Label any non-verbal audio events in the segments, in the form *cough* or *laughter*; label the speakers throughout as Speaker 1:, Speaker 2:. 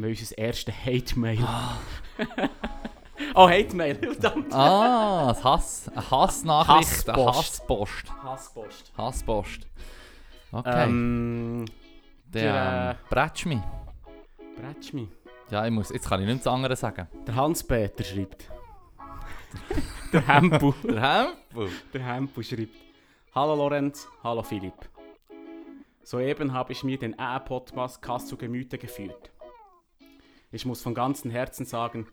Speaker 1: Wir haben unser erstes Hate-Mail. *laughs* oh, Hate-Mail, *laughs* verdammt.
Speaker 2: Ah, ein Hass, eine Hassnachricht, eine
Speaker 1: Hasspost.
Speaker 2: Hasspost.
Speaker 1: Hasspost.
Speaker 2: Hasspost. Okay,
Speaker 1: Ähm,
Speaker 2: der ähm, mich. Ja, ich muss, jetzt kann ich nichts anderes sagen.
Speaker 1: Der Hans-Peter schreibt. *laughs* der Hempu.
Speaker 2: Der Hempel.
Speaker 1: Der Hempu schreibt. Hallo Lorenz, hallo Philipp. Soeben habe ich mir den AA-Podcast zu Gemüte geführt. Ich muss von ganzem Herzen sagen,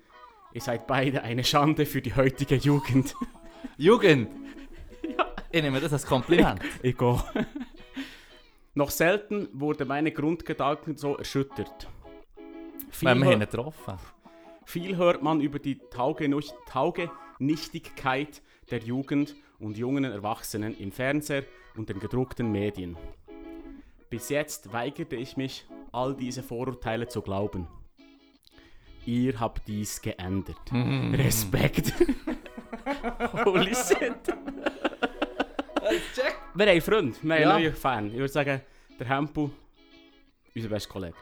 Speaker 1: ihr seid beide eine Schande für die heutige Jugend. *laughs*
Speaker 2: Jugend. Ich nehme das als Kompliment.
Speaker 1: Ich gehe. Noch selten wurde meine Grundgedanken so erschüttert. Viel,
Speaker 2: Wenn wir ihn getroffen
Speaker 1: viel hört man über die Taugenichtigkeit der Jugend und jungen Erwachsenen im Fernseher und den gedruckten Medien. Bis jetzt weigerte ich mich, all diese Vorurteile zu glauben. Ihr habt dies geändert. Respekt. *laughs* Holy shit. Wir haben einen Freund, wir haben
Speaker 2: Ja.
Speaker 1: einen neuen Fan. Ich würde sagen, der Hempu, unser bester Kollege.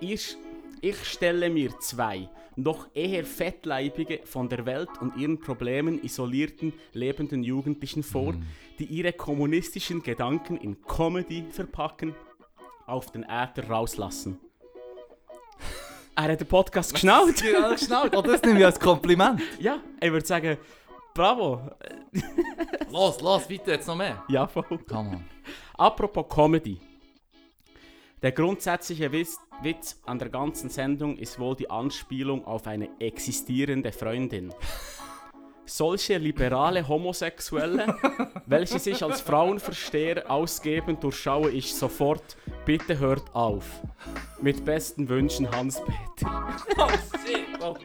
Speaker 1: Ich, ich stelle mir zwei noch eher fettleibige, von der Welt und ihren Problemen isolierten, lebenden Jugendlichen vor, die ihre kommunistischen Gedanken in Comedy verpacken, auf den Äther rauslassen. Er hat den Podcast geschnallt.
Speaker 2: Ja, geschnallt. Oh, das nehme ich als Kompliment. *laughs*
Speaker 1: Ja, ich würde sagen, bravo. *laughs*
Speaker 2: Los, los, weiter jetzt noch mehr.
Speaker 1: Ja, voll.
Speaker 2: Come on.
Speaker 1: Apropos Comedy. Der grundsätzliche Witz, an der ganzen Sendung ist wohl die Anspielung auf eine existierende Freundin. Solche liberale Homosexuelle, *laughs* welche sich als Frauenversteher ausgeben, durchschaue ich sofort. Bitte hört auf. Mit besten Wünschen, Hans-Peter. *laughs*
Speaker 2: Oh, shit. Oh.